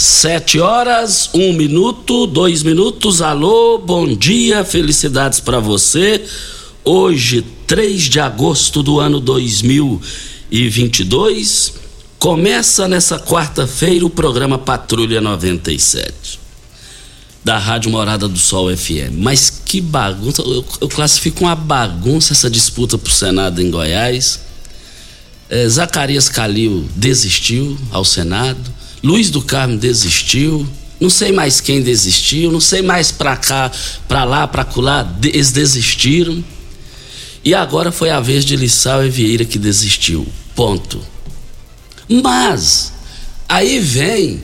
Sete horas, um minuto, dois minutos. Alô, bom dia, felicidades para você. Hoje, 3 de agosto do ano 2022, começa nessa quarta-feira o programa Patrulha 97 da Rádio Morada do Sol FM. Mas que bagunça, eu, eu classifico uma bagunça essa disputa pro Senado em Goiás. É, Zacarias Calil desistiu ao Senado. Luiz do Carmo desistiu. Não sei mais quem desistiu, não sei mais para cá, para lá, para colar, eles desistiram. E agora foi a vez de Lissau e Vieira que desistiu. Ponto. Mas aí vem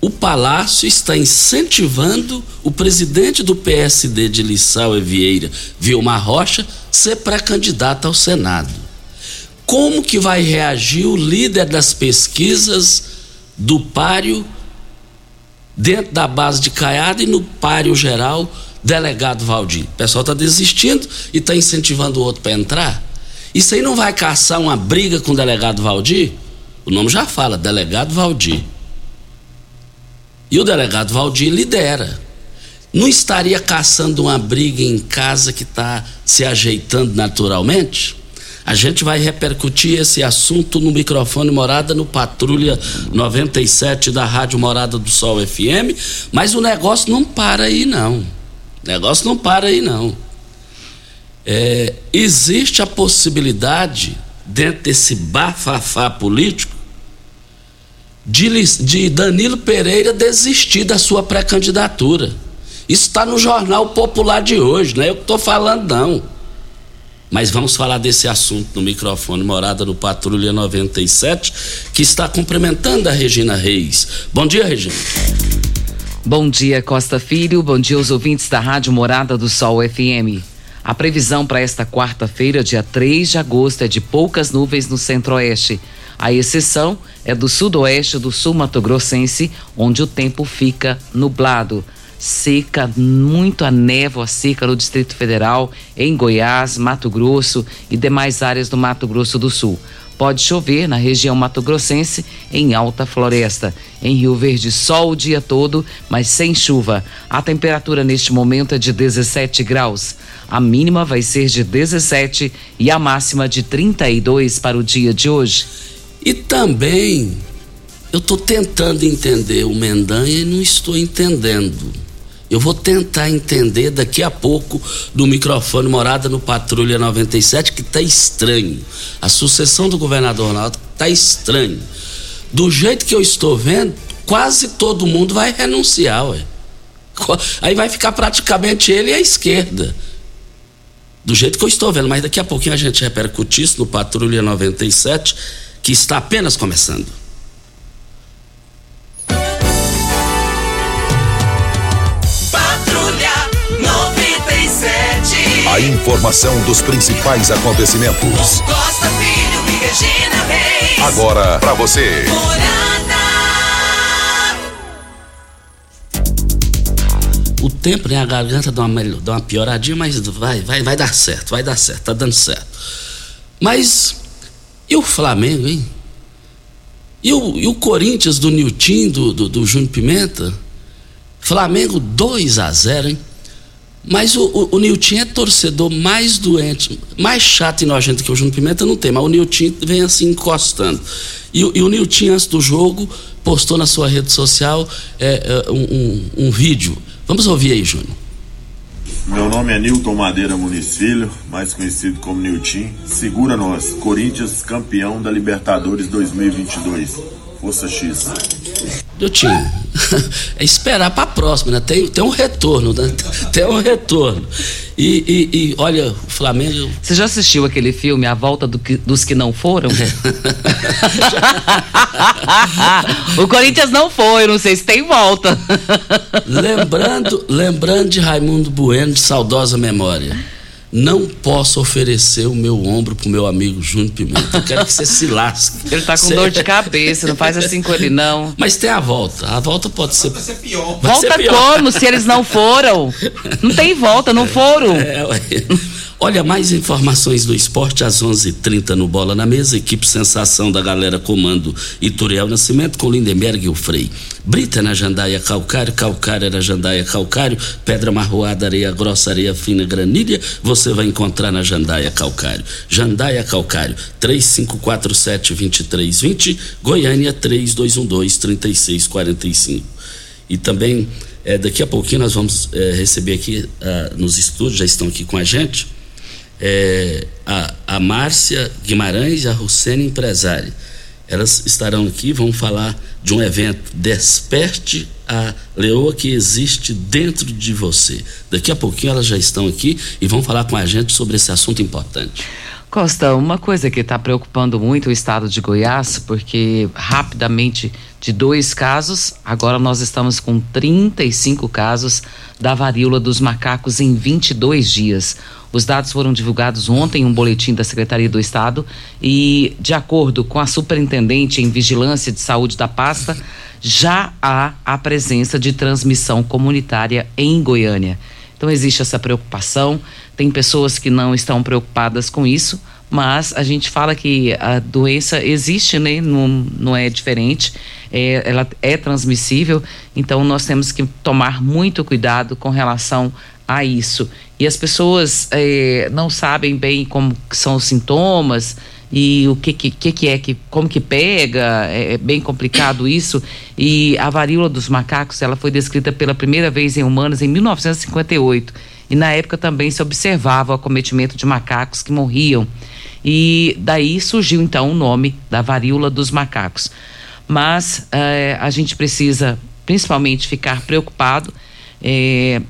o Palácio está incentivando o presidente do PSD de Lissau e Vieira, Vilmar Rocha, ser pré-candidato ao Senado. Como que vai reagir o líder das pesquisas do páreo dentro da base de Caiada e no páreo geral, delegado Valdir. O pessoal está desistindo e está incentivando o outro para entrar. Isso aí não vai caçar uma briga com o delegado Valdir? O nome já fala, delegado Valdir. E o delegado Valdir lidera. Não estaria caçando uma briga em casa que está se ajeitando naturalmente? A gente vai repercutir esse assunto no microfone Morada no Patrulha 97 da Rádio Morada do Sol FM, mas o negócio não para aí não. O negócio não para aí não. É, existe a possibilidade, dentro desse bafafá político, de, de Danilo Pereira desistir da sua pré-candidatura. Isso está no Jornal Popular de hoje, não é eu que estou falando, não. Mas vamos falar desse assunto no microfone Morada no Patrulha 97, que está cumprimentando a Regina Reis. Bom dia, Regina. Bom dia, Costa Filho. Bom dia aos ouvintes da Rádio Morada do Sol FM. A previsão para esta quarta-feira, dia 3 de agosto, é de poucas nuvens no centro-oeste. A exceção é do sudoeste do sul mato-grossense, onde o tempo fica nublado seca, muito a névoa seca no Distrito Federal, em Goiás, Mato Grosso e demais áreas do Mato Grosso do Sul. Pode chover na região mato-grossense em alta floresta. Em Rio Verde, sol o dia todo, mas sem chuva. A temperatura neste momento é de 17 graus. A mínima vai ser de 17 e a máxima de 32 para o dia de hoje. E também eu estou tentando entender o Mendanha e não estou entendendo. Eu vou tentar entender daqui a pouco do microfone Morada no Patrulha 97 que tá estranho. A sucessão do governador Ronaldo tá estranho. Do jeito que eu estou vendo, quase todo mundo vai renunciar, ué. Aí vai ficar praticamente ele e a esquerda. Do jeito que eu estou vendo, mas daqui a pouquinho a gente repercute isso no Patrulha 97, que está apenas começando. A informação dos principais acontecimentos. Costa Filho e Regina Reis. Agora para você. O tempo, né? A garganta dá uma, dá uma pioradinha, mas vai, vai, vai dar certo, vai dar certo, tá dando certo. Mas e o Flamengo, hein? E o, e o Corinthians do Nilton, do, do, do Júnior Pimenta? Flamengo 2 a 0 hein? Mas o, o, o Nilton é torcedor mais doente, mais chato e nojento que o Júnior Pimenta não tem, mas o Nilton vem assim encostando. E, e o Nilton, antes do jogo, postou na sua rede social é, é, um, um, um vídeo. Vamos ouvir aí, Júnior. Meu nome é Nilton Madeira Muniz Filho, mais conhecido como Nilton. Segura nós, Corinthians campeão da Libertadores 2022. Força X. Nilton, é esperar para a próxima, né? Tem, tem um retorno, né? Tem um retorno. E, e, e, olha, o Flamengo. Você já assistiu aquele filme A Volta do que, dos que não foram? o Corinthians não foi, não sei se tem volta. lembrando, lembrando de Raimundo Bueno, de saudosa memória. Não posso oferecer o meu ombro pro meu amigo Júnior Pimenta. Eu quero que você se lasque. Ele tá com dor de cabeça, não faz assim com ele, não. Mas tem a volta. A volta pode ser. Vai ser pior. Vai volta ser pior. como se eles não foram? Não tem volta, não foram. É, Olha, mais informações do esporte às 11:30 h 30 no Bola na Mesa. Equipe Sensação da galera comando Ituriel Nascimento com Lindenberg e o Frei. Brita na Jandaia Calcário, Calcário na Jandaia Calcário, Pedra Marroada, Areia Grossa, Areia Fina, Granilha, você vai encontrar na Jandaia Calcário. Jandaia Calcário, 3547-2320, Goiânia 3212-3645. E também, é, daqui a pouquinho nós vamos é, receber aqui ah, nos estúdios, já estão aqui com a gente, é, a, a Márcia Guimarães e a Russene Empresária. Elas estarão aqui, vão falar de um evento Desperte a Leoa que existe dentro de você. Daqui a pouquinho elas já estão aqui e vão falar com a gente sobre esse assunto importante. Costa, uma coisa que está preocupando muito o estado de Goiás, porque rapidamente de dois casos, agora nós estamos com 35 casos da varíola dos macacos em 22 dias. Os dados foram divulgados ontem em um boletim da Secretaria do Estado e, de acordo com a superintendente em vigilância de saúde da pasta, já há a presença de transmissão comunitária em Goiânia. Então existe essa preocupação, tem pessoas que não estão preocupadas com isso, mas a gente fala que a doença existe, né? Não, não é diferente, é, ela é transmissível, então nós temos que tomar muito cuidado com relação a isso. E as pessoas é, não sabem bem como são os sintomas e o que, que, que é que como que pega é, é bem complicado isso. E a varíola dos macacos ela foi descrita pela primeira vez em humanos em 1958 e na época também se observava o acometimento de macacos que morriam. E daí surgiu então o nome da varíola dos macacos. Mas é, a gente precisa principalmente ficar preocupado é,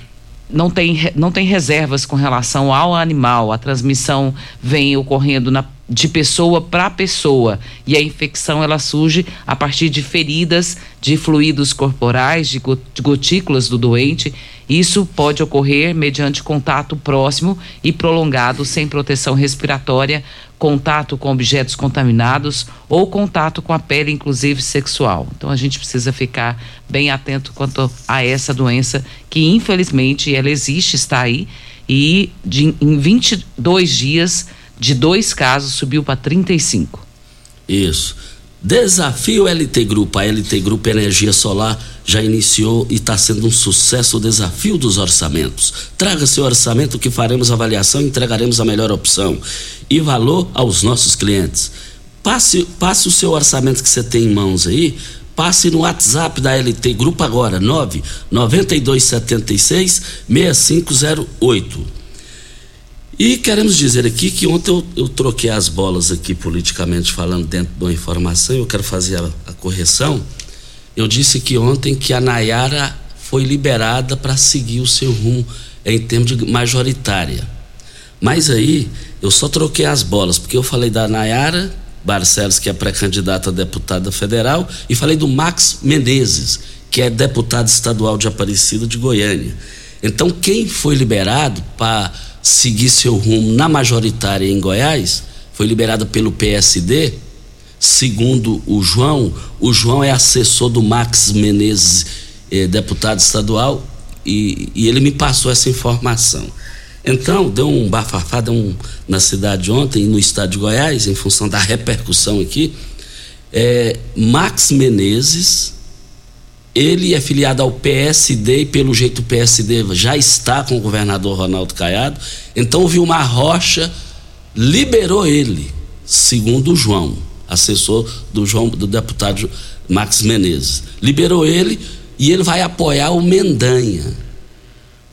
não tem, não tem reservas com relação ao animal. A transmissão vem ocorrendo na, de pessoa para pessoa e a infecção ela surge a partir de feridas de fluidos corporais, de gotículas do doente. Isso pode ocorrer mediante contato próximo e prolongado sem proteção respiratória contato com objetos contaminados ou contato com a pele, inclusive sexual. Então a gente precisa ficar bem atento quanto a essa doença que infelizmente ela existe, está aí e de, em 22 dias de dois casos subiu para 35. Isso. Desafio LT Grupo. A LT Grupo Energia Solar já iniciou e está sendo um sucesso o desafio dos orçamentos. Traga seu orçamento que faremos avaliação e entregaremos a melhor opção e valor aos nossos clientes. Passe, passe o seu orçamento que você tem em mãos aí, passe no WhatsApp da LT Grupo agora, 9 9276 6508. E queremos dizer aqui que ontem eu, eu, troquei as bolas aqui politicamente falando dentro de uma informação, eu quero fazer a, a correção. Eu disse que ontem que a Nayara foi liberada para seguir o seu rumo em termos de majoritária. Mas aí eu só troquei as bolas, porque eu falei da Nayara Barcelos, que é pré-candidata a deputada federal, e falei do Max Menezes, que é deputado estadual de Aparecida de Goiânia. Então, quem foi liberado para seguir seu rumo na majoritária em Goiás, foi liberado pelo PSD, segundo o João, o João é assessor do Max Menezes, eh, deputado estadual, e, e, ele me passou essa informação. Então, deu um bafafá deu um, na cidade ontem, no estado de Goiás, em função da repercussão aqui. É, Max Menezes, ele é filiado ao PSD e, pelo jeito, o PSD já está com o governador Ronaldo Caiado. Então, o Vilmar Rocha liberou ele, segundo o João, assessor do, João, do deputado Max Menezes. Liberou ele e ele vai apoiar o Mendanha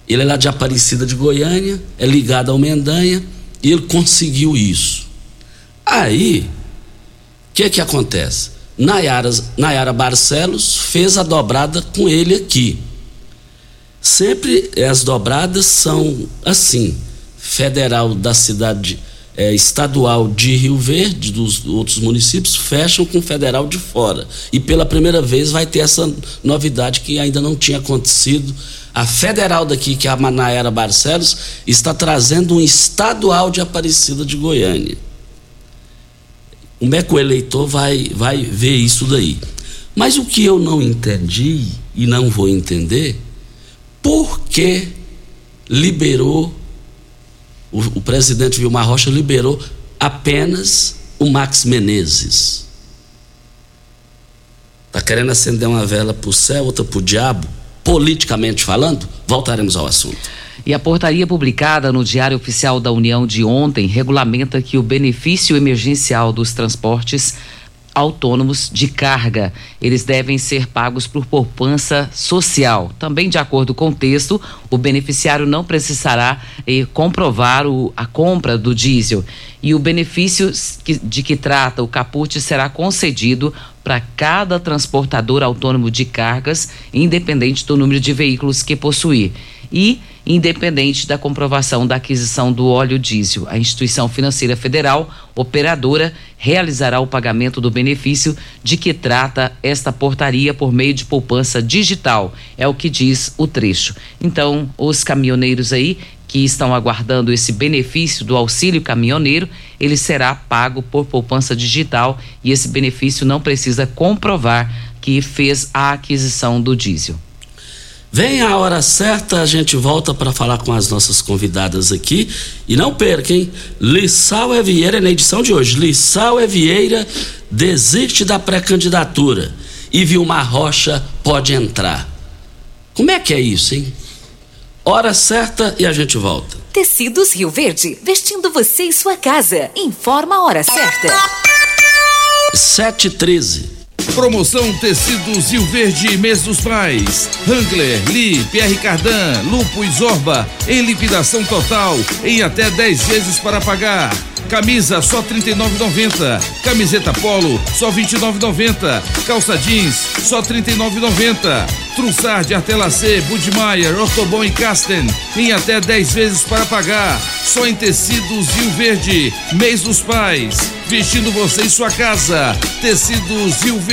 ele é lá de Aparecida de Goiânia, é ligado ao Mendanha e ele conseguiu isso. Aí, o que que acontece? Nayara, Nayara Barcelos fez a dobrada com ele aqui. Sempre as dobradas são assim: federal da cidade é, estadual de Rio Verde, dos outros municípios, fecham com federal de fora. E pela primeira vez vai ter essa novidade que ainda não tinha acontecido a federal daqui, que é a Manaera Barcelos, está trazendo um estadual de Aparecida de Goiânia. Como é que o eleitor vai, vai ver isso daí? Mas o que eu não entendi e não vou entender, por que liberou, o, o presidente Vilmar Rocha liberou apenas o Max Menezes? Está querendo acender uma vela para o céu, outra para o diabo? politicamente falando? Voltaremos ao assunto. E a portaria publicada no Diário Oficial da União de ontem regulamenta que o benefício emergencial dos transportes autônomos de carga. Eles devem ser pagos por poupança social. Também, de acordo com o texto, o beneficiário não precisará eh, comprovar o, a compra do diesel. E o benefício que, de que trata o caput será concedido para cada transportador autônomo de cargas, independente do número de veículos que possuir. E independente da comprovação da aquisição do óleo diesel. A instituição financeira federal, operadora, realizará o pagamento do benefício de que trata esta portaria por meio de poupança digital. É o que diz o trecho. Então, os caminhoneiros aí que estão aguardando esse benefício do auxílio caminhoneiro, ele será pago por poupança digital e esse benefício não precisa comprovar que fez a aquisição do diesel. Vem a hora certa, a gente volta para falar com as nossas convidadas aqui. E não perca, hein? Lissau Evieira, na edição de hoje, Lissau Evieira desiste da pré-candidatura e Vilmar Rocha pode entrar. Como é que é isso, hein? Hora certa e a gente volta. Tecidos Rio Verde, vestindo você e sua casa. Informa a hora certa. 7h13. Promoção Tecidos Rio Verde Mês dos Pais. Hangler, Lee, Pierre Cardan, Lupo e Zorba em liquidação total em até 10 vezes para pagar. Camisa só R$ 39,90. Camiseta polo só R$ 29,90. Calça jeans só R$ 39,90. Trussard, Artelacê, Budmeier, Ortobon e Casten em até 10 vezes para pagar. Só em tecidos Rio Verde. Mês dos Pais. Vestindo você em sua casa. Tecidos Rio Verde.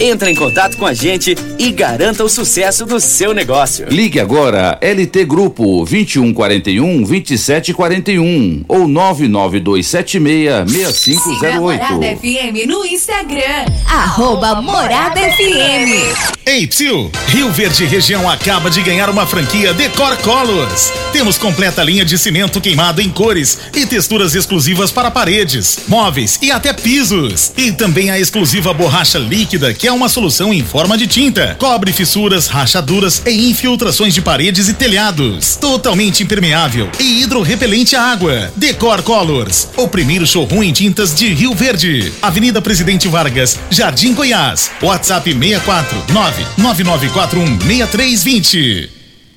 Entre em contato com a gente e garanta o sucesso do seu negócio. Ligue agora LT Grupo 2141 2741 ou 99276 6508. Morada FM no Instagram. Arroba Morada FM. Ei, Psil, Rio Verde Região acaba de ganhar uma franquia Decor Colors. Temos completa linha de cimento queimado em cores e texturas exclusivas para paredes, móveis e até pisos. E também a exclusiva borracha líquida, é uma solução em forma de tinta. Cobre fissuras, rachaduras e infiltrações de paredes e telhados. Totalmente impermeável e hidrorrepelente à água. Decor Colors, o primeiro showroom em tintas de Rio Verde. Avenida Presidente Vargas, Jardim Goiás. WhatsApp 649 9941 6320.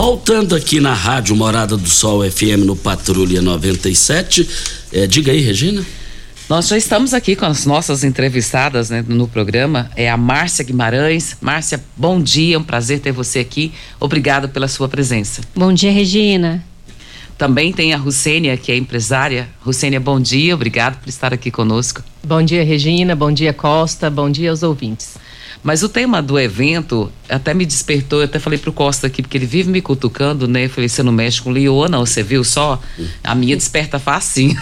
Voltando aqui na Rádio Morada do Sol FM no Patrulha 97. É, diga aí, Regina. Nós já estamos aqui com as nossas entrevistadas né, no programa. É a Márcia Guimarães. Márcia, bom dia, é um prazer ter você aqui. Obrigado pela sua presença. Bom dia, Regina. Também tem a Rucênia, que é empresária. Rucênia, bom dia, obrigado por estar aqui conosco. Bom dia, Regina. Bom dia, Costa. Bom dia aos ouvintes. Mas o tema do evento até me despertou, eu até falei pro Costa aqui, porque ele vive me cutucando, né? Eu falei, você não mexe com leoa, não, você viu só? A minha desperta facinho.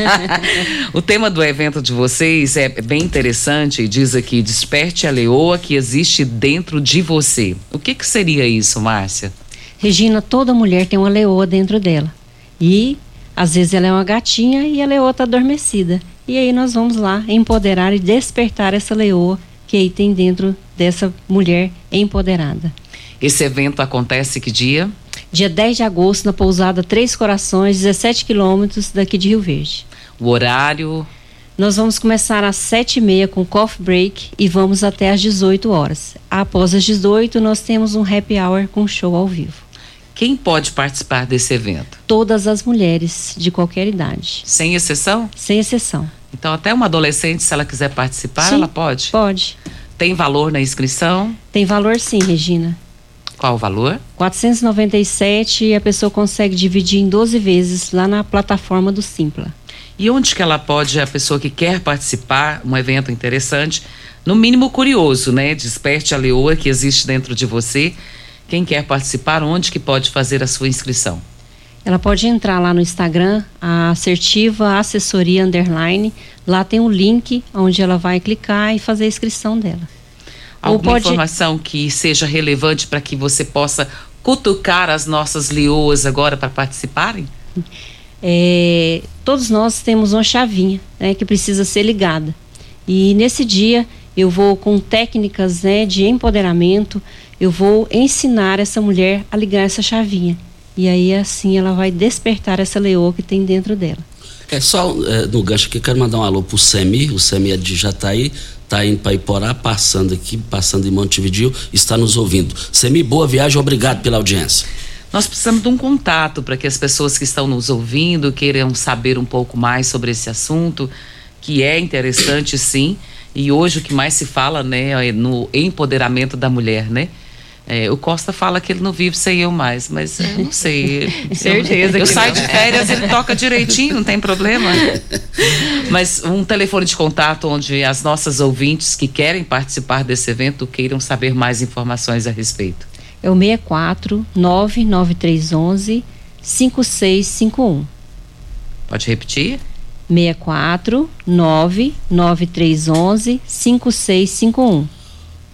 o tema do evento de vocês é bem interessante, diz aqui, desperte a leoa que existe dentro de você. O que que seria isso, Márcia? Regina, toda mulher tem uma leoa dentro dela. E às vezes ela é uma gatinha e a leoa está adormecida. E aí nós vamos lá empoderar e despertar essa leoa que aí tem dentro dessa mulher empoderada. Esse evento acontece que dia? Dia 10 de agosto, na pousada Três Corações, 17 quilômetros daqui de Rio Verde. O horário? Nós vamos começar às 7h30 com coffee break e vamos até às 18 horas. Após as 18, nós temos um happy hour com show ao vivo. Quem pode participar desse evento? Todas as mulheres de qualquer idade. Sem exceção? Sem exceção. Então, até uma adolescente, se ela quiser participar, Sim, ela pode? Pode. Tem valor na inscrição? Tem valor sim, Regina. Qual o valor? 497 e a pessoa consegue dividir em 12 vezes lá na plataforma do Simpla. E onde que ela pode, a pessoa que quer participar, um evento interessante, no mínimo curioso, né? Desperte a leoa que existe dentro de você. Quem quer participar, onde que pode fazer a sua inscrição? Ela pode entrar lá no Instagram, a assertiva assessoria underline. Lá tem um link onde ela vai clicar e fazer a inscrição dela. Alguma pode... informação que seja relevante para que você possa cutucar as nossas leoas agora para participarem? É, todos nós temos uma chavinha né, que precisa ser ligada. E nesse dia eu vou com técnicas né, de empoderamento, eu vou ensinar essa mulher a ligar essa chavinha. E aí assim ela vai despertar essa leoa que tem dentro dela. É só é, no gancho aqui, quero mandar um alô pro Semi, o Semi é de Jataí, tá indo para Iporá, passando aqui, passando em Montevideo, está nos ouvindo. Semi, boa viagem, obrigado pela audiência. Nós precisamos de um contato para que as pessoas que estão nos ouvindo queiram saber um pouco mais sobre esse assunto, que é interessante sim, e hoje o que mais se fala, né, é no empoderamento da mulher, né? É, o Costa fala que ele não vive sem eu mais, mas eu não sei. Certeza. Eu, eu saio de férias, ele toca direitinho, não tem problema. Mas um telefone de contato onde as nossas ouvintes que querem participar desse evento queiram saber mais informações a respeito. É o 64 99311 5651. Pode repetir? 64 99311 5651.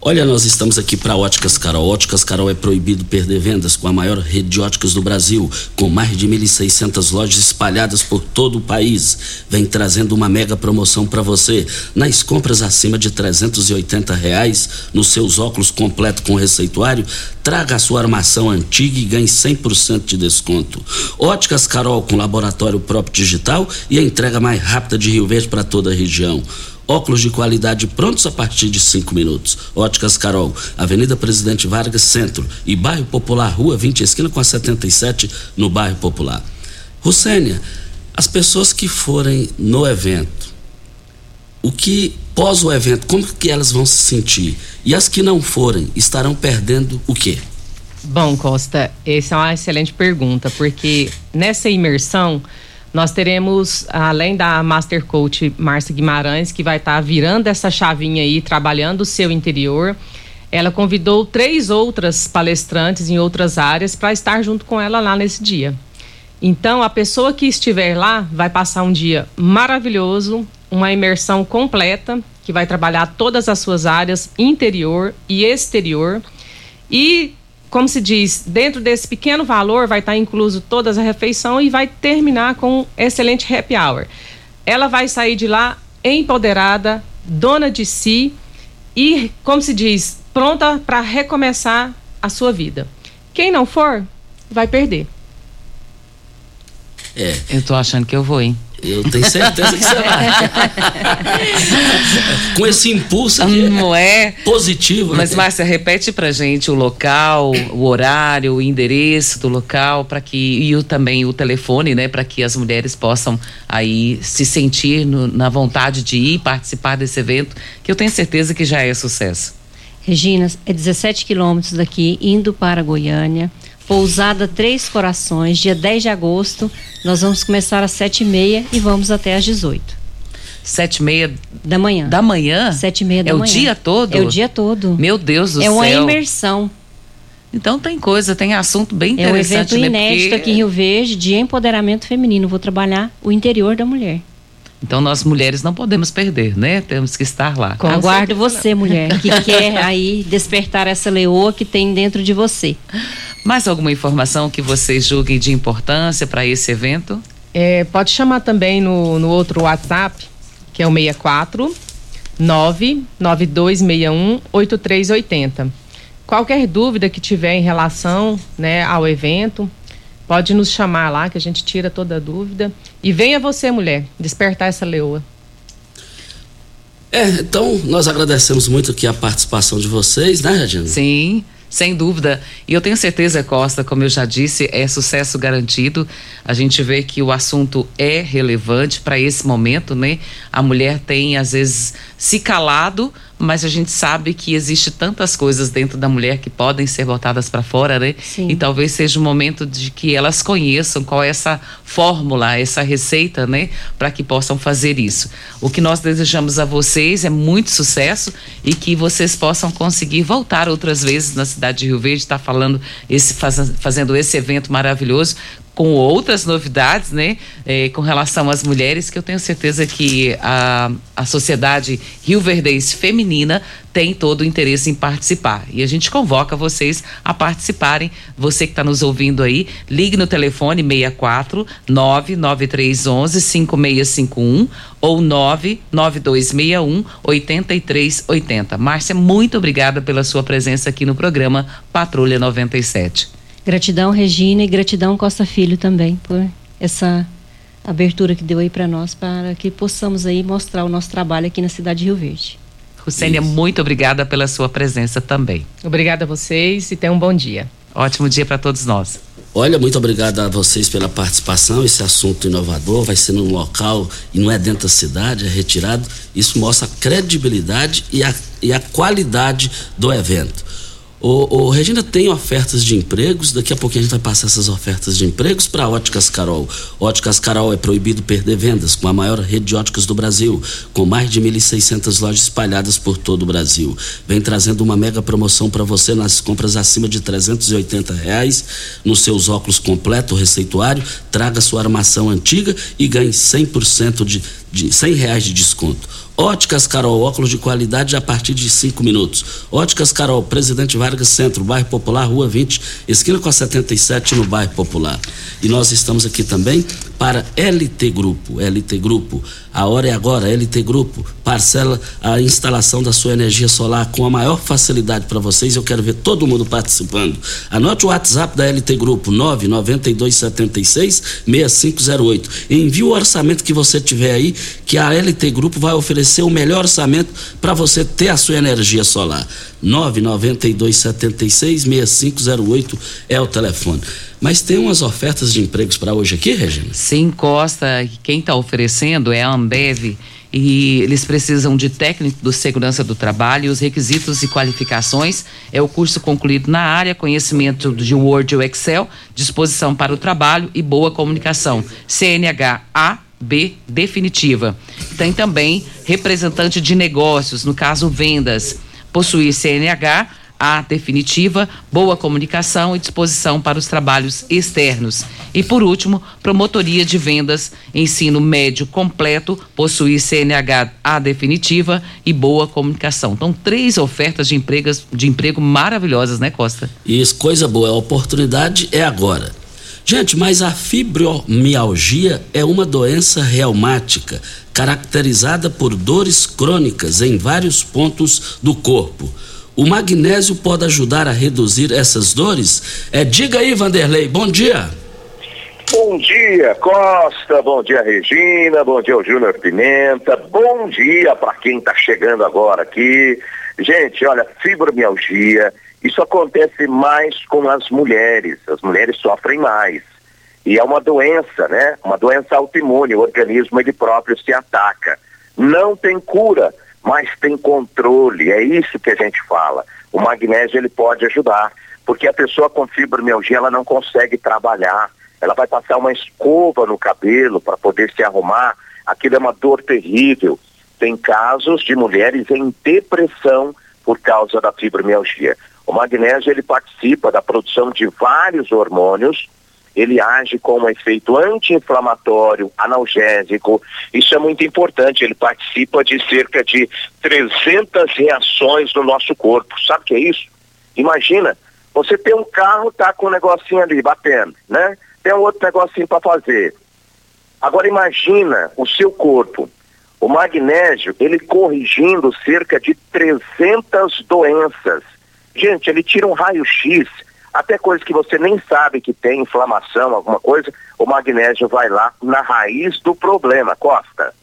Olha, nós estamos aqui para Óticas Carol. Óticas Carol é proibido perder vendas com a maior rede de óticas do Brasil, com mais de 1.600 lojas espalhadas por todo o país. Vem trazendo uma mega promoção para você. Nas compras acima de 380 reais, nos seus óculos completo com receituário, traga a sua armação antiga e ganhe 100% de desconto. Óticas Carol com laboratório próprio digital e a entrega mais rápida de Rio Verde para toda a região. Óculos de qualidade prontos a partir de cinco minutos. Óticas Carol, Avenida Presidente Vargas Centro e Bairro Popular, Rua 20, esquina com a 77, no Bairro Popular. Rosênia, as pessoas que forem no evento, o que pós o evento, como que elas vão se sentir? E as que não forem, estarão perdendo o quê? Bom, Costa, essa é uma excelente pergunta, porque nessa imersão nós teremos, além da Master Coach Márcia Guimarães, que vai estar tá virando essa chavinha aí, trabalhando o seu interior. Ela convidou três outras palestrantes em outras áreas para estar junto com ela lá nesse dia. Então, a pessoa que estiver lá vai passar um dia maravilhoso, uma imersão completa, que vai trabalhar todas as suas áreas, interior e exterior. E como se diz, dentro desse pequeno valor vai estar incluso toda a refeição e vai terminar com um excelente happy hour. Ela vai sair de lá empoderada, dona de si e, como se diz, pronta para recomeçar a sua vida. Quem não for, vai perder. É. Eu tô achando que eu vou, hein? Eu tenho certeza que você vai. Com esse impulso aqui, não é positivo. Mas né? Márcia, repete pra gente o local, o horário, o endereço do local para que e o, também o telefone, né, para que as mulheres possam aí se sentir no, na vontade de ir participar desse evento, que eu tenho certeza que já é sucesso. Regina, é 17 quilômetros daqui, indo para Goiânia. Pousada Três Corações, dia 10 de agosto. Nós vamos começar às sete e meia e vamos até às 18. Sete e meia da manhã. Da manhã? Sete e meia da é manhã. É o dia todo? É o dia todo. Meu Deus do é céu. É uma imersão. Então tem coisa, tem assunto bem interessante. É um evento né? inédito Porque... aqui em Rio Verde de empoderamento feminino. Vou trabalhar o interior da mulher. Então nós mulheres não podemos perder, né? Temos que estar lá. Com Aguardo você, mulher, que quer aí despertar essa leoa que tem dentro de você. Mais alguma informação que vocês julguem de importância para esse evento? É, pode chamar também no, no outro WhatsApp, que é o 64 99261 8380. Qualquer dúvida que tiver em relação né, ao evento, pode nos chamar lá que a gente tira toda a dúvida. E venha você, mulher, despertar essa leoa. É, então nós agradecemos muito aqui a participação de vocês, né, Regina? Sim. Sem dúvida. E eu tenho certeza, Costa, como eu já disse, é sucesso garantido. A gente vê que o assunto é relevante para esse momento, né? A mulher tem, às vezes, se calado, mas a gente sabe que existe tantas coisas dentro da mulher que podem ser botadas para fora, né? Sim. E talvez seja o momento de que elas conheçam qual é essa fórmula, essa receita, né, para que possam fazer isso. O que nós desejamos a vocês é muito sucesso e que vocês possam conseguir voltar outras vezes na cidade de Rio Verde, estar tá falando esse faz, fazendo esse evento maravilhoso com outras novidades, né, eh, com relação às mulheres, que eu tenho certeza que a, a sociedade Rio Verdense feminina tem todo o interesse em participar. E a gente convoca vocês a participarem. Você que está nos ouvindo aí, ligue no telefone 64 99311 5651 ou 99261 8380. Márcia, muito obrigada pela sua presença aqui no programa Patrulha 97. Gratidão, Regina, e gratidão, Costa Filho, também, por essa abertura que deu aí para nós, para que possamos aí mostrar o nosso trabalho aqui na cidade de Rio Verde. Lucênia, muito obrigada pela sua presença também. Obrigada a vocês e tenham um bom dia. Ótimo dia para todos nós. Olha, muito obrigado a vocês pela participação. Esse assunto inovador vai ser num local e não é dentro da cidade, é retirado. Isso mostra a credibilidade e a, e a qualidade do evento. O, Regina tem ofertas de empregos, daqui a pouquinho a gente vai passar essas ofertas de empregos para Óticas Carol. Óticas Carol é proibido perder vendas com a maior rede de óticas do Brasil, com mais de 1.600 lojas espalhadas por todo o Brasil. Vem trazendo uma mega promoção para você nas compras acima de 380 reais, nos seus óculos completo, receituário, traga sua armação antiga e ganhe 100% de, de 100 reais de desconto. Óticas Carol, óculos de qualidade a partir de 5 minutos. Óticas Carol, Presidente Vargas Centro, bairro Popular, Rua 20, esquina com a 77, no bairro Popular. E nós estamos aqui também para LT Grupo. LT Grupo, a hora é agora, LT Grupo, parcela a instalação da sua energia solar com a maior facilidade para vocês. Eu quero ver todo mundo participando. Anote o WhatsApp da LT Grupo, 99276 6508. Envie o orçamento que você tiver aí, que a LT Grupo vai oferecer o melhor orçamento para você ter a sua energia solar. 99276 6508 é o telefone. Mas tem umas ofertas de empregos para hoje aqui, Regina? Sim, Costa. Quem está oferecendo é a Ambev e eles precisam de técnico do segurança do trabalho. Os requisitos e qualificações é o curso concluído na área, conhecimento de Word ou Excel, disposição para o trabalho e boa comunicação. CNH A B definitiva. Tem também representante de negócios, no caso vendas, possuir CNH a definitiva, boa comunicação e disposição para os trabalhos externos. E por último, promotoria de vendas, ensino médio completo, possuir CNH A definitiva e boa comunicação. Então, três ofertas de, empregos, de emprego maravilhosas, né, Costa? Isso, coisa boa. A oportunidade é agora. Gente, mas a fibromialgia é uma doença reumática caracterizada por dores crônicas em vários pontos do corpo. O magnésio pode ajudar a reduzir essas dores? É, diga aí, Vanderlei, bom dia. Bom dia, Costa. Bom dia, Regina. Bom dia, Júnior Pimenta. Bom dia para quem está chegando agora aqui. Gente, olha, fibromialgia, isso acontece mais com as mulheres. As mulheres sofrem mais. E é uma doença, né? Uma doença autoimune. O organismo ele próprio se ataca. Não tem cura mas tem controle, é isso que a gente fala. O magnésio ele pode ajudar, porque a pessoa com fibromialgia ela não consegue trabalhar, ela vai passar uma escova no cabelo para poder se arrumar, aquilo é uma dor terrível. Tem casos de mulheres em depressão por causa da fibromialgia. O magnésio ele participa da produção de vários hormônios ele age com um efeito anti-inflamatório, analgésico. Isso é muito importante. Ele participa de cerca de 300 reações no nosso corpo. Sabe o que é isso? Imagina, você tem um carro, tá com um negocinho ali batendo, né? Tem um outro negocinho para fazer. Agora imagina o seu corpo. O magnésio, ele corrigindo cerca de 300 doenças. Gente, ele tira um raio-x até coisas que você nem sabe que tem inflamação, alguma coisa, o magnésio vai lá na raiz do problema, Costa.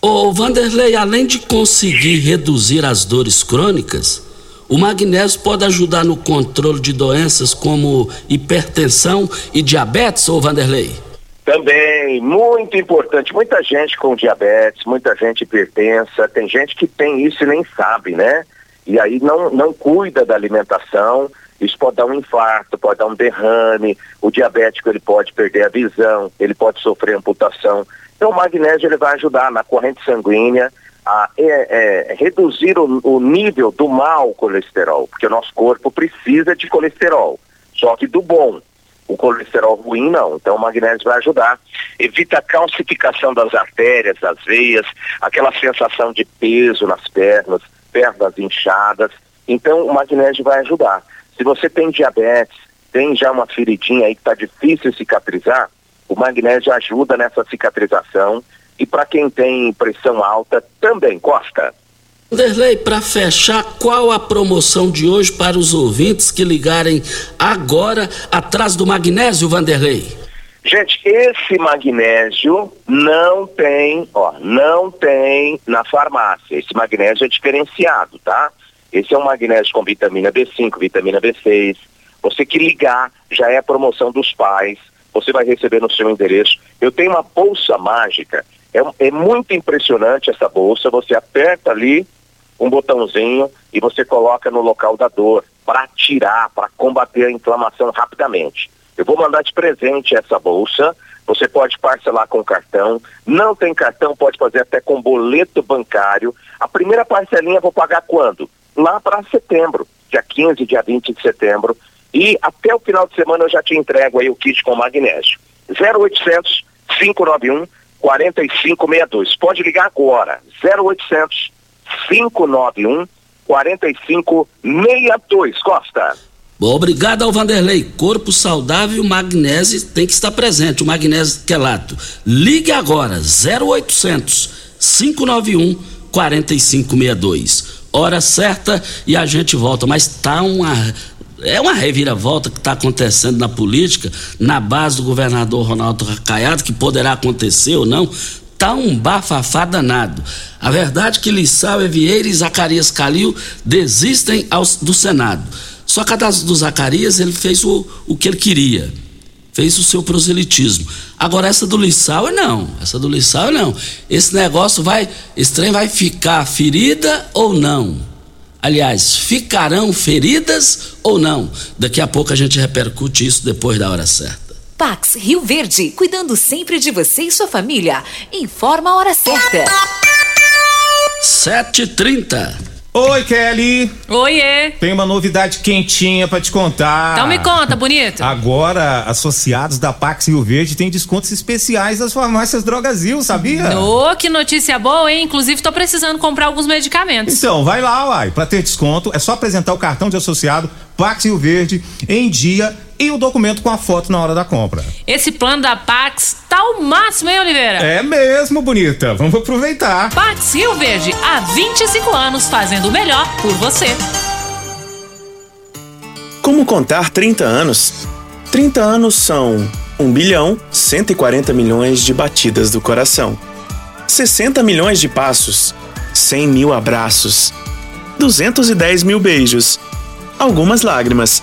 Ô Vanderlei, além de conseguir reduzir as dores crônicas, o magnésio pode ajudar no controle de doenças como hipertensão e diabetes, ô Vanderlei? Também, muito importante. Muita gente com diabetes, muita gente hipertensa, tem gente que tem isso e nem sabe, né? E aí não, não cuida da alimentação isso pode dar um infarto, pode dar um derrame, o diabético ele pode perder a visão, ele pode sofrer amputação. Então o magnésio ele vai ajudar na corrente sanguínea a é, é, reduzir o, o nível do mau colesterol, porque o nosso corpo precisa de colesterol, só que do bom. O colesterol ruim não, então o magnésio vai ajudar. Evita a calcificação das artérias, das veias, aquela sensação de peso nas pernas, pernas inchadas. Então o magnésio vai ajudar. Se você tem diabetes, tem já uma feridinha aí que está difícil cicatrizar, o magnésio ajuda nessa cicatrização. E para quem tem pressão alta, também, Costa. Vanderlei, para fechar, qual a promoção de hoje para os ouvintes que ligarem agora atrás do magnésio, Vanderlei? Gente, esse magnésio não tem, ó, não tem na farmácia. Esse magnésio é diferenciado, tá? Esse é um magnésio com vitamina B5, vitamina B6. Você que ligar, já é a promoção dos pais. Você vai receber no seu endereço. Eu tenho uma bolsa mágica. É, é muito impressionante essa bolsa. Você aperta ali um botãozinho e você coloca no local da dor para tirar, para combater a inflamação rapidamente. Eu vou mandar de presente essa bolsa. Você pode parcelar com cartão. Não tem cartão, pode fazer até com boleto bancário. A primeira parcelinha eu vou pagar quando? lá para setembro, dia 15, dia 20 de setembro. E até o final de semana eu já te entrego aí o kit com magnésio. 0800 591 4562. Pode ligar agora. 0800 591 4562. Costa. Obrigado ao Vanderlei. Corpo saudável, magnésio tem que estar presente. O magnésio quelato. Ligue agora, 0800 591 4562. Hora certa e a gente volta. Mas tá uma. É uma reviravolta que está acontecendo na política, na base do governador Ronaldo Caiado, que poderá acontecer ou não. Tá um bafafá danado. A verdade é que Lissau, Evieira e Zacarias Calil desistem aos, do Senado. Só que a das, do Zacarias ele fez o, o que ele queria. Fez o seu proselitismo. Agora essa do Lissau não. Essa do Lissau não. Esse negócio vai. Esse trem vai ficar ferida ou não? Aliás, ficarão feridas ou não? Daqui a pouco a gente repercute isso depois da hora certa. Pax Rio Verde, cuidando sempre de você e sua família. Informa a hora certa. 7h30. Oi, Kelly. Oiê. Tem uma novidade quentinha para te contar. Então me conta, bonito. Agora, associados da Pax Rio Verde têm descontos especiais nas farmácias Drogazil, sabia? Ô, oh, que notícia boa, hein? Inclusive, tô precisando comprar alguns medicamentos. Então, vai lá, uai. Pra ter desconto, é só apresentar o cartão de associado Pax Rio Verde em dia e o documento com a foto na hora da compra. Esse plano da Pax tá o máximo, hein, Oliveira? É mesmo, bonita. Vamos aproveitar. Pax Rio Verde, há 25 anos fazendo o melhor por você. Como contar 30 anos? 30 anos são 1 bilhão 140 milhões de batidas do coração, 60 milhões de passos, 100 mil abraços, 210 mil beijos, algumas lágrimas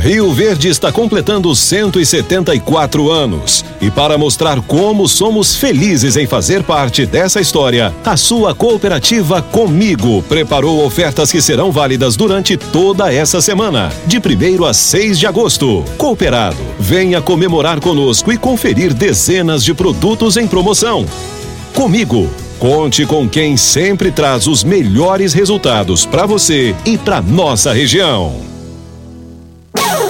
Rio Verde está completando 174 anos. E para mostrar como somos felizes em fazer parte dessa história, a sua cooperativa Comigo preparou ofertas que serão válidas durante toda essa semana, de 1 a 6 de agosto. Cooperado, venha comemorar conosco e conferir dezenas de produtos em promoção. Comigo, Conte com quem sempre traz os melhores resultados para você e para nossa região.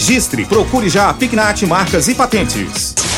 registre. Procure já a Pignat Marcas e Patentes.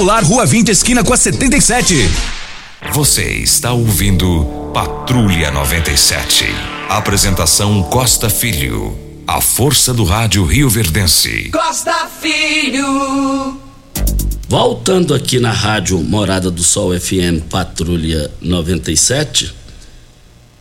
Rua 20, esquina com a 77. Você está ouvindo Patrulha 97. Apresentação Costa Filho. A força do rádio Rio Verdense. Costa Filho. Voltando aqui na rádio Morada do Sol FM Patrulha 97.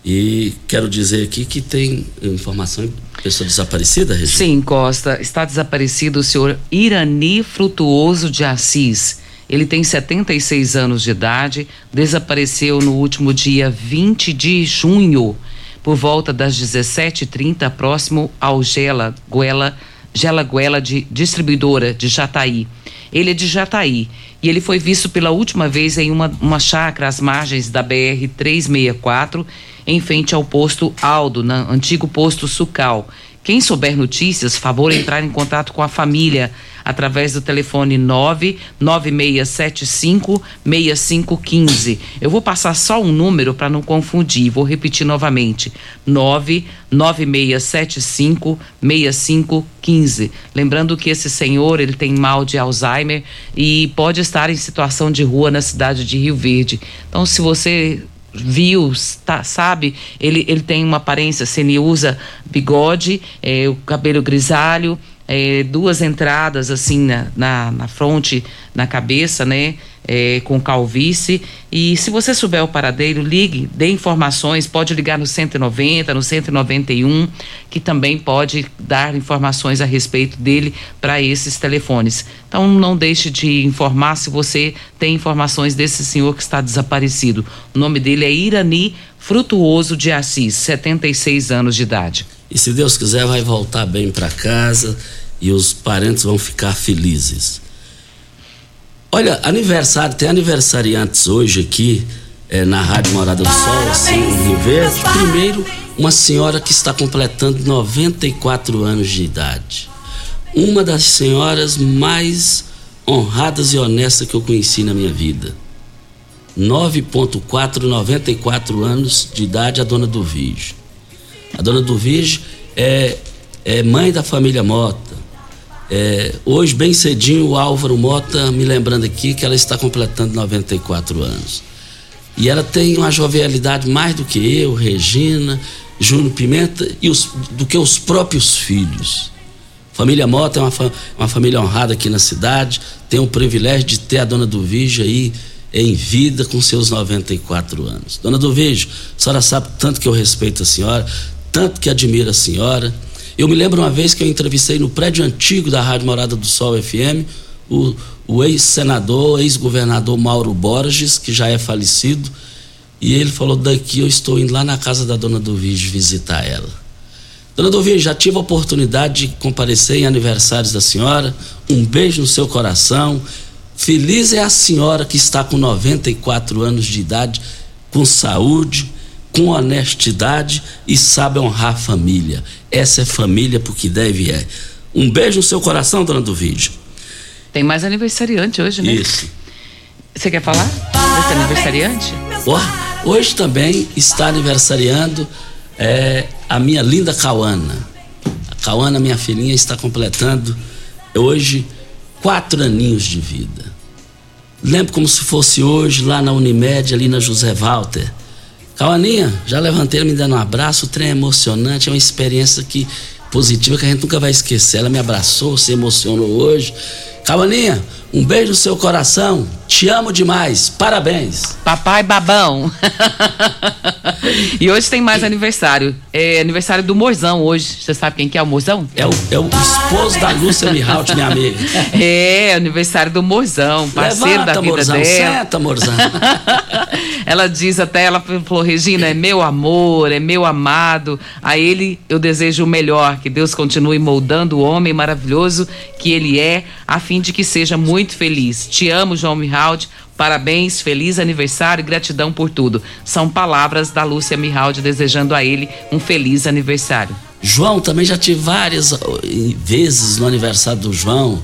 E quero dizer aqui que tem informação de pessoa desaparecida, Regina? Sim, Costa. Está desaparecido o senhor Irani Frutuoso de Assis. Ele tem 76 anos de idade, desapareceu no último dia 20 de junho, por volta das 17h30, próximo ao Gela Guela, Gela Guela de distribuidora de Jataí. Ele é de Jataí e ele foi visto pela última vez em uma, uma chácara às margens da BR 364 em frente ao posto Aldo, antigo posto Sucal. Quem souber notícias, favor entrar em contato com a família através do telefone 99675 6515. Eu vou passar só um número para não confundir, vou repetir novamente. 99675 6515. Lembrando que esse senhor, ele tem mal de Alzheimer e pode estar em situação de rua na cidade de Rio Verde. Então, se você viu, tá, sabe? Ele, ele tem uma aparência, assim, ele usa bigode, é, o cabelo grisalho, é, duas entradas assim na, na, na, fronte, na cabeça, né? É, com calvície. E se você souber o paradeiro, ligue, dê informações, pode ligar no 190, no 191, que também pode dar informações a respeito dele para esses telefones. Então não deixe de informar se você tem informações desse senhor que está desaparecido. O nome dele é Irani Frutuoso de Assis, 76 anos de idade. E se Deus quiser, vai voltar bem para casa e os parentes vão ficar felizes. Olha, aniversário, tem aniversariantes hoje aqui é, na Rádio Morada do Sol, assim, em Rio Verde. Primeiro, uma senhora que está completando 94 anos de idade. Uma das senhoras mais honradas e honestas que eu conheci na minha vida. 9.4, 94 anos de idade, a dona do Vígio. A dona do Vige é, é mãe da família Mota. É, hoje, bem cedinho, o Álvaro Mota, me lembrando aqui que ela está completando 94 anos. E ela tem uma jovialidade mais do que eu, Regina, Júnior Pimenta, e os, do que os próprios filhos. Família Mota é uma, uma família honrada aqui na cidade, tem o privilégio de ter a dona do Vige aí em vida com seus 94 anos. Dona do Vígio, a senhora sabe tanto que eu respeito a senhora, tanto que admiro a senhora. Eu me lembro uma vez que eu entrevistei no prédio antigo da Rádio Morada do Sol FM o, o ex-senador, ex-governador Mauro Borges, que já é falecido, e ele falou: daqui eu estou indo lá na casa da dona Dovige visitar ela. Dona Dovige, já tive a oportunidade de comparecer em aniversários da senhora. Um beijo no seu coração. Feliz é a senhora que está com 94 anos de idade, com saúde, com honestidade e sabe honrar a família. Essa é família porque deve é. Um beijo no seu coração, dona do vídeo. Tem mais aniversariante hoje, né? Isso. Você quer falar desse aniversariante? Oh, hoje também está aniversariando é, a minha linda Cauana. A Cauana, minha filhinha, está completando hoje quatro aninhos de vida. Lembro como se fosse hoje, lá na Unimed, ali na José Walter. Cauaninha, já levantei, me dando um abraço, o trem é emocionante, é uma experiência que, positiva que a gente nunca vai esquecer. Ela me abraçou, se emocionou hoje. Cauaninha, um beijo no seu coração. Te amo demais. Parabéns. Papai babão. e hoje tem mais aniversário. É aniversário do Morzão hoje. Você sabe quem que é o Morzão? É o, é o esposo da Lúcia Mihalt, minha amiga. É, aniversário do Morzão, parceiro Levanta, da vida Morzão, dela. Senta, Morzão. ela diz até, ela falou, Regina, é meu amor, é meu amado. A ele eu desejo o melhor, que Deus continue moldando o homem maravilhoso que ele é, a fim de que seja muito feliz. Te amo, João Mihaldi. Parabéns, feliz aniversário e gratidão por tudo. São palavras da Lúcia Mihaldi desejando a ele um feliz aniversário. João, também já tive várias vezes no aniversário do João.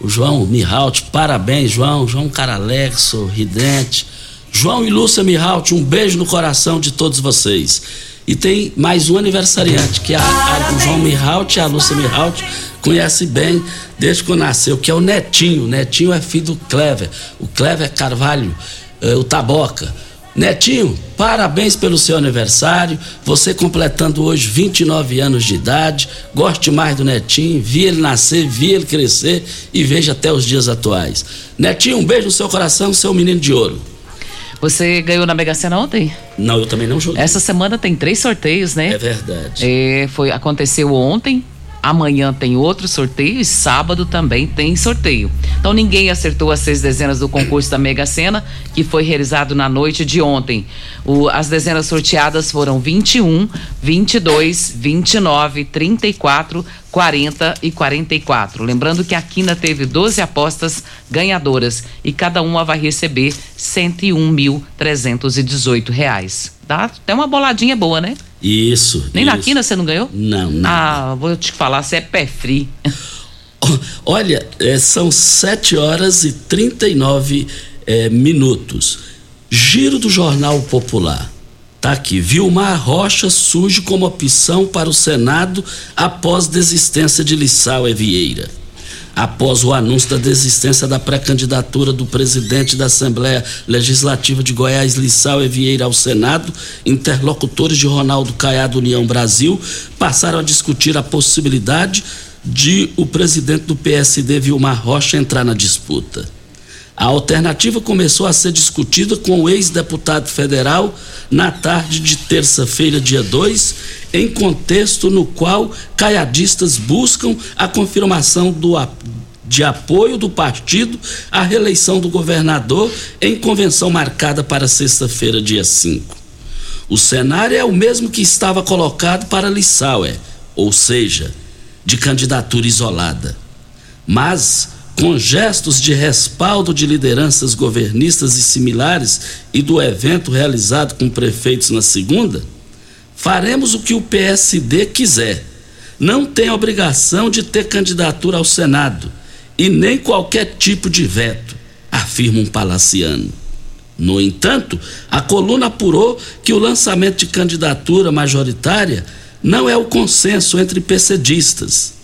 O João Mihalt, parabéns, João. João Caralex, sorridente. João e Lúcia Mihalt, um beijo no coração de todos vocês. E tem mais um aniversariante, que é a, a, o João Mihalt e a Lúcia Mihalt conhece bem desde que nasceu, que é o Netinho. Netinho é filho do Clever. O Clever Carvalho, eh, o Taboca. Netinho, parabéns pelo seu aniversário. Você completando hoje 29 anos de idade. Goste mais do Netinho. Vi ele nascer, vi ele crescer e veja até os dias atuais. Netinho, um beijo no seu coração, seu menino de ouro. Você ganhou na Mega Sena ontem? Não, eu também não joguei. Essa semana tem três sorteios, né? É verdade. É, foi, aconteceu ontem, Amanhã tem outro sorteio e sábado também tem sorteio. Então ninguém acertou as seis dezenas do concurso da Mega Sena, que foi realizado na noite de ontem. O, as dezenas sorteadas foram 21, 22, 29, 34, 40 e 44. Lembrando que a Quina teve 12 apostas ganhadoras e cada uma vai receber 101.318 reais. Dá até uma boladinha boa, né? Isso. Nem isso. na Quina você não ganhou? Não, não. Ah, vou te falar, você é pé frio. Olha, é, são 7 horas e 39 é, minutos. Giro do Jornal Popular. Tá aqui. Vilmar Rocha surge como opção para o Senado após desistência de Lissau e Vieira. Após o anúncio da desistência da pré-candidatura do presidente da Assembleia Legislativa de Goiás, Lissau Vieira, ao Senado, interlocutores de Ronaldo Caiado União Brasil passaram a discutir a possibilidade de o presidente do PSD, Vilmar Rocha, entrar na disputa. A alternativa começou a ser discutida com o ex-deputado federal na tarde de terça-feira, dia 2, em contexto no qual caiadistas buscam a confirmação do, de apoio do partido à reeleição do governador em convenção marcada para sexta-feira, dia 5. O cenário é o mesmo que estava colocado para Lissauer, ou seja, de candidatura isolada. Mas com gestos de respaldo de lideranças governistas e similares e do evento realizado com prefeitos na segunda, faremos o que o PSD quiser. Não tem obrigação de ter candidatura ao Senado e nem qualquer tipo de veto, afirma um palaciano. No entanto, a coluna apurou que o lançamento de candidatura majoritária não é o consenso entre PCDistas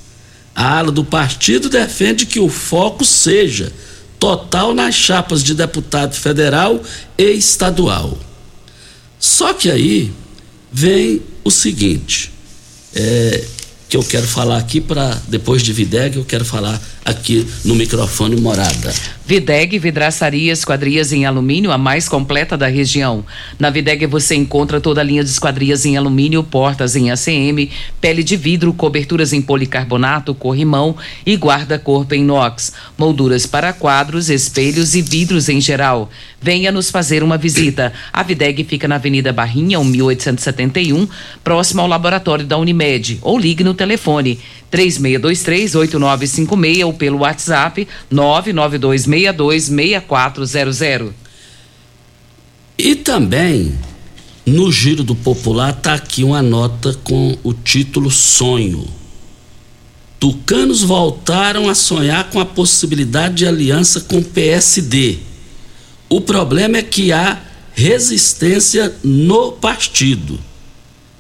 a ala do partido defende que o foco seja total nas chapas de deputado federal e estadual. Só que aí vem o seguinte, é, que eu quero falar aqui para depois de Videg, eu quero falar aqui no microfone Morada. Videg Vidraçaria Esquadrias em Alumínio, a mais completa da região. Na Videg você encontra toda a linha de esquadrias em alumínio, portas em ACM, pele de vidro, coberturas em policarbonato, corrimão e guarda-corpo em inox, molduras para quadros, espelhos e vidros em geral. Venha nos fazer uma visita. A Videg fica na Avenida Barrinha, 1871, próximo ao laboratório da Unimed, ou ligue no telefone 3623-8956 ou pelo WhatsApp 992626400. E também, no Giro do Popular, está aqui uma nota com o título Sonho. Tucanos voltaram a sonhar com a possibilidade de aliança com o PSD. O problema é que há resistência no partido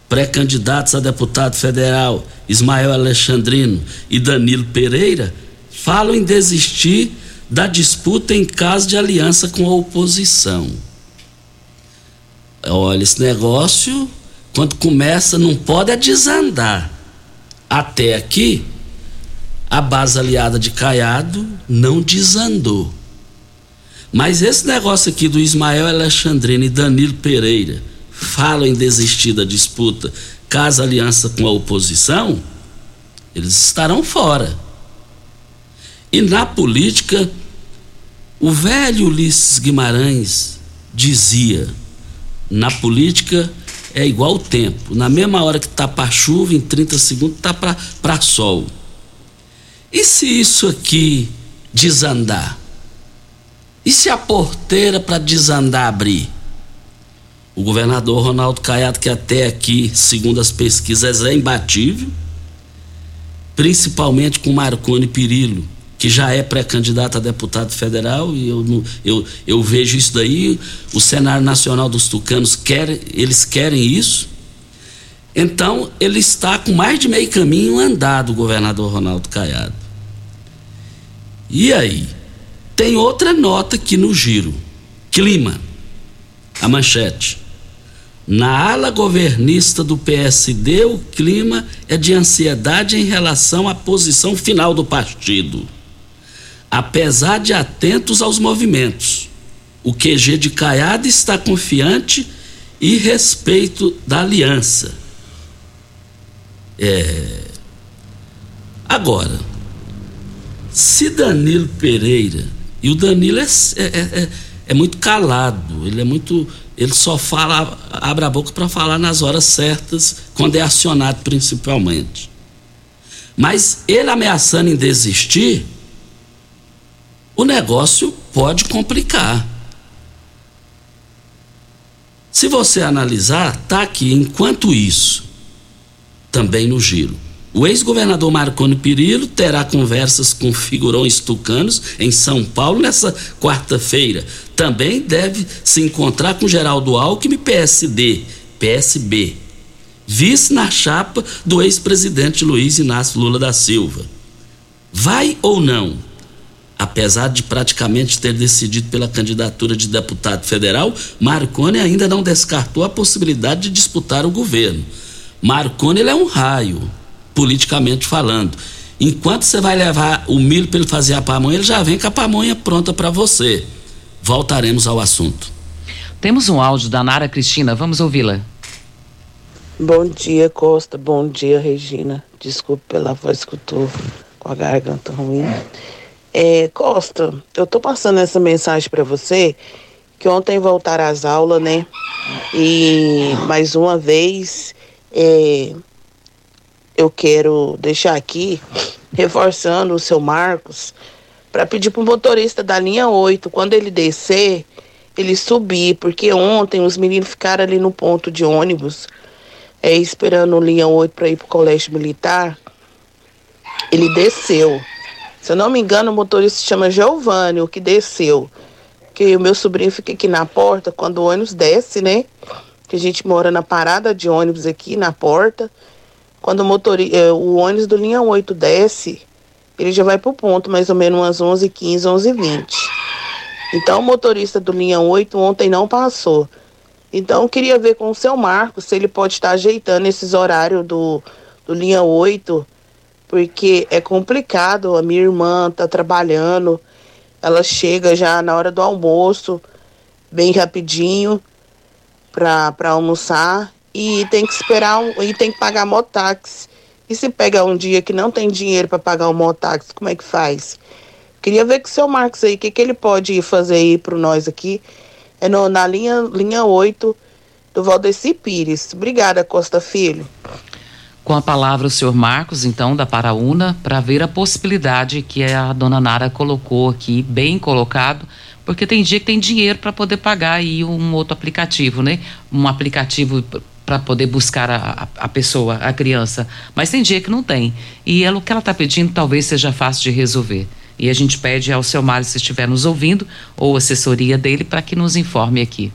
pré-candidatos a deputado federal Ismael Alexandrino e Danilo Pereira falam em desistir da disputa em caso de aliança com a oposição. Olha, esse negócio, quando começa, não pode é desandar. Até aqui, a base aliada de Caiado não desandou. Mas esse negócio aqui do Ismael Alexandrino e Danilo Pereira, falam em desistir da disputa caso aliança com a oposição, eles estarão fora. E na política, o velho Ulisses Guimarães dizia: na política é igual o tempo, na mesma hora que tá para chuva, em 30 segundos tá para sol. E se isso aqui desandar? E se a porteira para desandar abrir? O governador Ronaldo Caiado, que até aqui, segundo as pesquisas, é imbatível, principalmente com Marconi Pirillo, que já é pré-candidato a deputado federal, e eu, eu, eu vejo isso daí. O cenário nacional dos tucanos quer, eles querem isso. Então, ele está com mais de meio caminho andado, o governador Ronaldo Caiado. E aí? Tem outra nota aqui no giro: clima. A manchete. Na ala governista do PSD, o clima é de ansiedade em relação à posição final do partido. Apesar de atentos aos movimentos, o QG de Caiado está confiante e respeito da aliança. É... Agora, se Danilo Pereira, e o Danilo é, é, é, é muito calado, ele é muito ele só fala, abre a boca para falar nas horas certas, quando é acionado principalmente. Mas ele ameaçando em desistir, o negócio pode complicar. Se você analisar, tá aqui, enquanto isso, também no giro. O ex-governador Marconi Pirillo terá conversas com figurões tucanos em São Paulo nessa quarta-feira. Também deve se encontrar com Geraldo Alckmin, PSD, PSB, vice na chapa do ex-presidente Luiz Inácio Lula da Silva. Vai ou não? Apesar de praticamente ter decidido pela candidatura de deputado federal, Marconi ainda não descartou a possibilidade de disputar o governo. Marconi é um raio, politicamente falando. Enquanto você vai levar o milho para ele fazer a pamonha, ele já vem com a pamonha pronta para você. Voltaremos ao assunto. Temos um áudio da Nara Cristina, vamos ouvi-la. Bom dia, Costa. Bom dia, Regina. Desculpe pela voz que eu tô com a garganta ruim. É, Costa, eu tô passando essa mensagem para você que ontem voltaram às aulas, né? E mais uma vez é, eu quero deixar aqui reforçando o seu Marcos para pedir pro motorista da linha 8, quando ele descer, ele subir, porque ontem os meninos ficaram ali no ponto de ônibus é, esperando linha 8 para ir para o colégio militar, ele desceu. Se eu não me engano, o motorista se chama Giovanni, o que desceu. Que o meu sobrinho fica aqui na porta quando o ônibus desce, né? Que a gente mora na parada de ônibus aqui na porta. Quando o, motorista, é, o ônibus do linha 8 desce, ele já vai para o ponto, mais ou menos umas 11h15, 11h20. Então o motorista do linha 8 ontem não passou. Então, queria ver com o seu Marcos se ele pode estar ajeitando esses horários do, do linha 8, porque é complicado. A minha irmã está trabalhando, ela chega já na hora do almoço, bem rapidinho, para almoçar, e tem que esperar um, e tem que pagar mototáxi. E se pega um dia que não tem dinheiro para pagar um mototáxi, como é que faz? Queria ver com o seu Marcos aí, o que, que ele pode fazer aí para nós aqui é no, na linha, linha 8 do Valdeci Pires. Obrigada, Costa Filho. Com a palavra o senhor Marcos, então, da Paraúna, para ver a possibilidade que a dona Nara colocou aqui, bem colocado, porque tem dia que tem dinheiro para poder pagar aí um outro aplicativo, né? Um aplicativo para poder buscar a, a, pessoa, a criança. Mas tem dia que não tem. E ela, o que ela está pedindo talvez seja fácil de resolver. E a gente pede ao seu Mário, se estiver nos ouvindo, ou assessoria dele, para que nos informe aqui.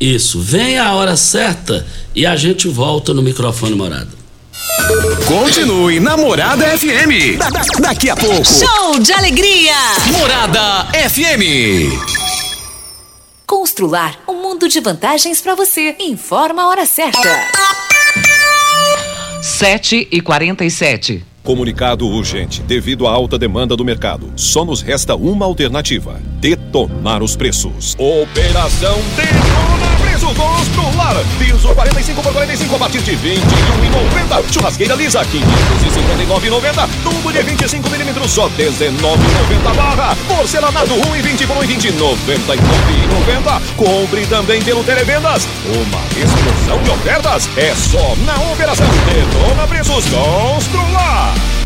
Isso, vem a hora certa e a gente volta no microfone morada. Continue na Morada FM. Da, da, daqui a pouco. Show de alegria! Morada FM. Constrular um mundo de vantagens para você. Informa a hora certa. 7 e 47 Comunicado urgente. Devido à alta demanda do mercado, só nos resta uma alternativa: detonar os preços. Operação Preços Constrular. Piso 45 por 45 a partir de 21,90. Churrasqueira lisa 559,90. Tubo de 25 milímetros só 19,90 barra. Porcelanato 1,20 por 1,20 99,90. Compre também pelo Televendas. Uma explosão de ofertas é só na Operação Detona Preços Constrular.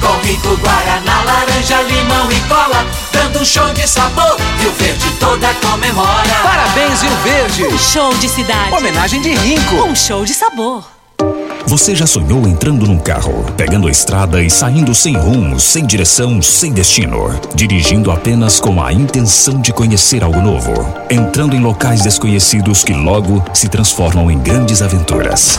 com rico guaraná, laranja, limão e cola, dando um show de sabor. Rio Verde toda comemora. Parabéns, Rio Verde. Um show de cidade. Homenagem de Rinco. Um show de sabor. Você já sonhou entrando num carro, pegando a estrada e saindo sem rumo, sem direção, sem destino, dirigindo apenas com a intenção de conhecer algo novo, entrando em locais desconhecidos que logo se transformam em grandes aventuras?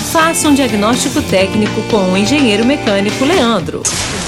Faça um diagnóstico técnico com o engenheiro mecânico Leandro.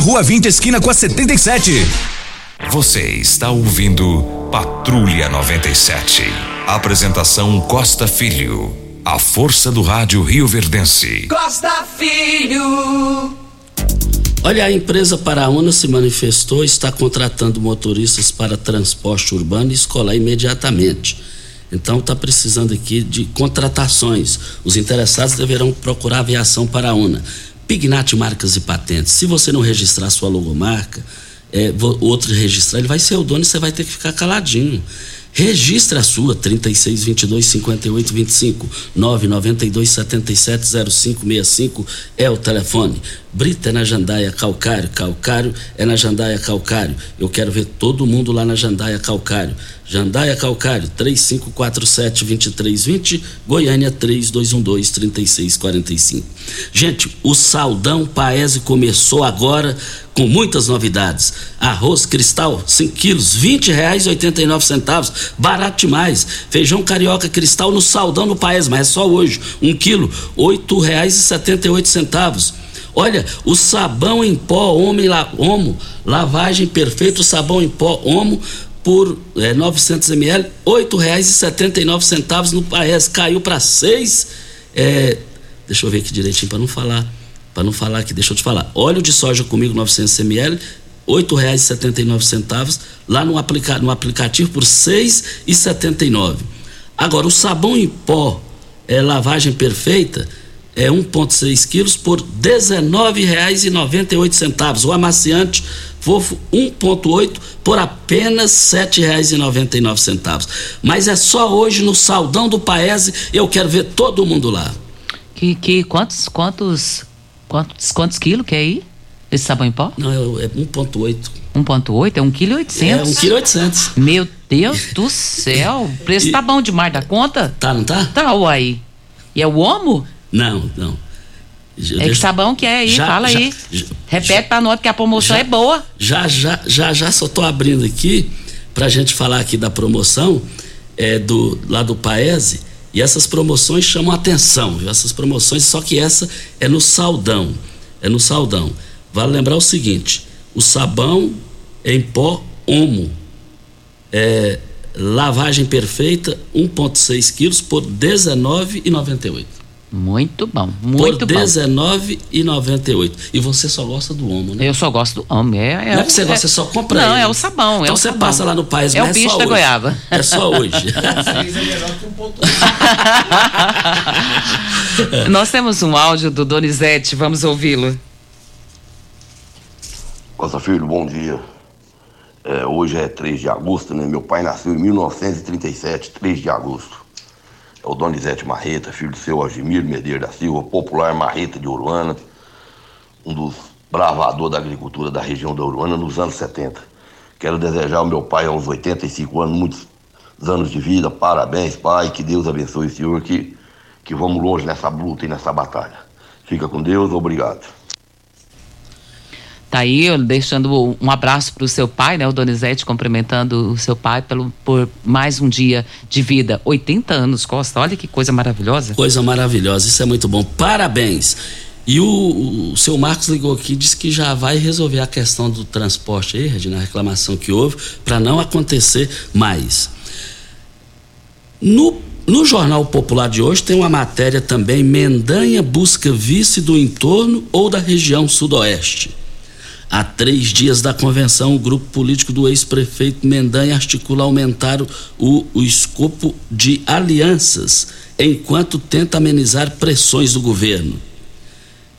Rua 20, esquina com a 77. Você está ouvindo Patrulha 97. Apresentação Costa Filho. A força do rádio Rio Verdense. Costa Filho. Olha, a empresa Paraúna se manifestou e está contratando motoristas para transporte urbano e escolar imediatamente. Então está precisando aqui de contratações. Os interessados deverão procurar a aviação Paraúna. Pignat Marcas e Patentes. Se você não registrar sua logomarca, é, outro registrar, ele vai ser o dono e você vai ter que ficar caladinho. Registre a sua 36 22 58 25 992 77 0565 é o telefone. Brita é na Jandaia Calcário, Calcário é na Jandaia Calcário. Eu quero ver todo mundo lá na Jandaia Calcário. Jandaia Calcário 3547 2320, Goiânia 3212 3645. Gente, o Saldão Paese começou agora com muitas novidades. Arroz cristal, 5 quilos, 20 reais 89 centavos, barato demais. Feijão carioca cristal no Saldão no Paese, mas é só hoje, 1 um quilo, oito reais e 78 centavos. Olha, o sabão em pó Homem la, Homo, lavagem perfeito, sabão em pó Homo por é, 900 ml, R$ 8,79 no país, caiu para seis. É, deixa eu ver aqui direitinho para não falar, para não falar aqui, deixa eu te falar. Óleo de soja comigo 900 ml, R$ 8,79 lá no, aplica, no aplicativo por R$ 6,79. Agora o sabão em pó é lavagem perfeita é 1,6 quilos por R$19,98. O amaciante fofo 1,8 por apenas R$ 7,99. Mas é só hoje no Saldão do Paese. Eu quero ver todo mundo lá. Que, que quantos, quantos, quantos, quantos quilos que é aí? Esse sabão em pó? Não, é, é 1,8. 1,8? É 1,8 kg? É 1,8 kg. Meu Deus do céu. O preço e, tá bom demais da conta? Tá, não tá? Tá, uai. E é o homo? Não, não. É que sabão que é aí, já, fala já, aí. Já, Repete para nós porque a promoção é boa. Já, já, já, já só tô abrindo aqui pra gente falar aqui da promoção é, do, lá do Paese. E essas promoções chamam atenção, viu? Essas promoções, só que essa é no saldão. É no saldão. Vale lembrar o seguinte: o sabão em pó Omo. É, lavagem perfeita, 1,6 quilos por R$19,98. Muito bom, muito Por R$19,98. E você só gosta do Omo, né? Eu só gosto do Omo. É, é, não é que você gosta, você só compra Não, ele. é o sabão. Então é você sabão. passa lá no país, é mas o bicho é só da hoje. goiaba. É só hoje. Nós temos um áudio do Donizete, vamos ouvi-lo. Costa Filho, bom dia. É, hoje é 3 de agosto, né? Meu pai nasceu em 1937, 3 de agosto. É o Donizete Marreta, filho do seu Agimiro Medeiros da Silva, popular Marreta de Uruana, um dos bravadores da agricultura da região da Uruana nos anos 70. Quero desejar ao meu pai aos 85 anos, muitos anos de vida, parabéns, pai, que Deus abençoe o senhor, que, que vamos longe nessa luta e nessa batalha. Fica com Deus, obrigado. Tá aí, deixando um abraço para o seu pai, né? O Donizete cumprimentando o seu pai pelo, por mais um dia de vida. 80 anos, Costa. Olha que coisa maravilhosa. Coisa maravilhosa, isso é muito bom. Parabéns. E o, o seu Marcos ligou aqui disse que já vai resolver a questão do transporte aí, Regina, a reclamação que houve, para não acontecer mais. No No Jornal Popular de hoje tem uma matéria também: Mendanha busca vice do entorno ou da região sudoeste. Há três dias da convenção, o grupo político do ex-prefeito Mendanha articula aumentar o, o escopo de alianças, enquanto tenta amenizar pressões do governo.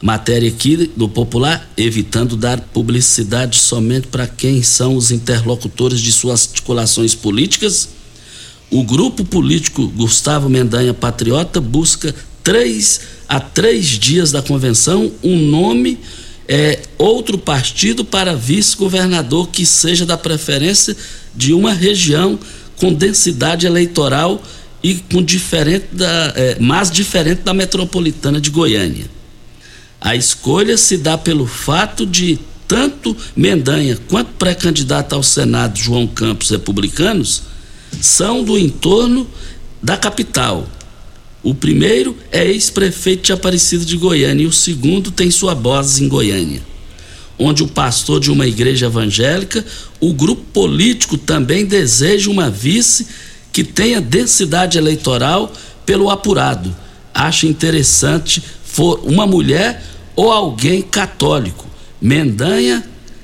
Matéria aqui do Popular, evitando dar publicidade somente para quem são os interlocutores de suas articulações políticas. O grupo político Gustavo Mendanha Patriota busca três a três dias da convenção um nome é, outro partido para vice-governador que seja da preferência de uma região com densidade eleitoral e com diferente da, é, mais diferente da metropolitana de Goiânia. A escolha se dá pelo fato de tanto Mendanha quanto pré-candidato ao Senado João Campos republicanos são do entorno da capital o primeiro é ex-prefeito de Aparecida de Goiânia e o segundo tem sua base em Goiânia. Onde o pastor de uma igreja evangélica, o grupo político também deseja uma vice que tenha densidade eleitoral pelo apurado. Acha interessante for uma mulher ou alguém católico. Mendanha,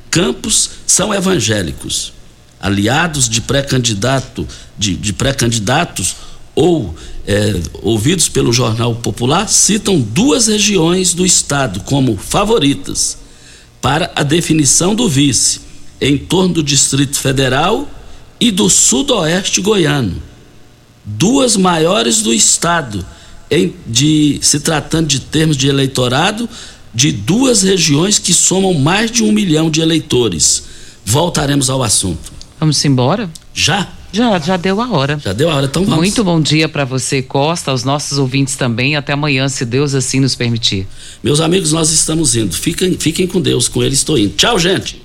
Campos são evangélicos. Aliados de pré-candidato, de, de pré-candidatos ou é, ouvidos pelo Jornal Popular citam duas regiões do estado como favoritas para a definição do vice, em torno do Distrito Federal e do Sudoeste Goiano. Duas maiores do estado, em, de, se tratando de termos de eleitorado, de duas regiões que somam mais de um milhão de eleitores. Voltaremos ao assunto. Vamos embora? Já? Já, já deu a hora. Já deu a hora, então vamos. Muito bom dia para você, Costa, aos nossos ouvintes também. Até amanhã, se Deus assim nos permitir. Meus amigos, nós estamos indo. Fiquem, fiquem com Deus, com ele estou indo. Tchau, gente.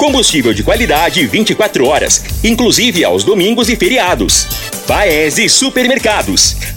Combustível de qualidade 24 horas, inclusive aos domingos e feriados. Paese Supermercados.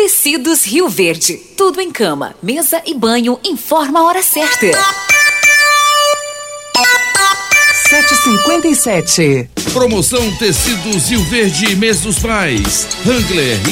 Tecidos Rio Verde. Tudo em cama, mesa e banho. Informa a hora certa. 757. Promoção Tecidos Rio Verde Mês dos Pais. Hangler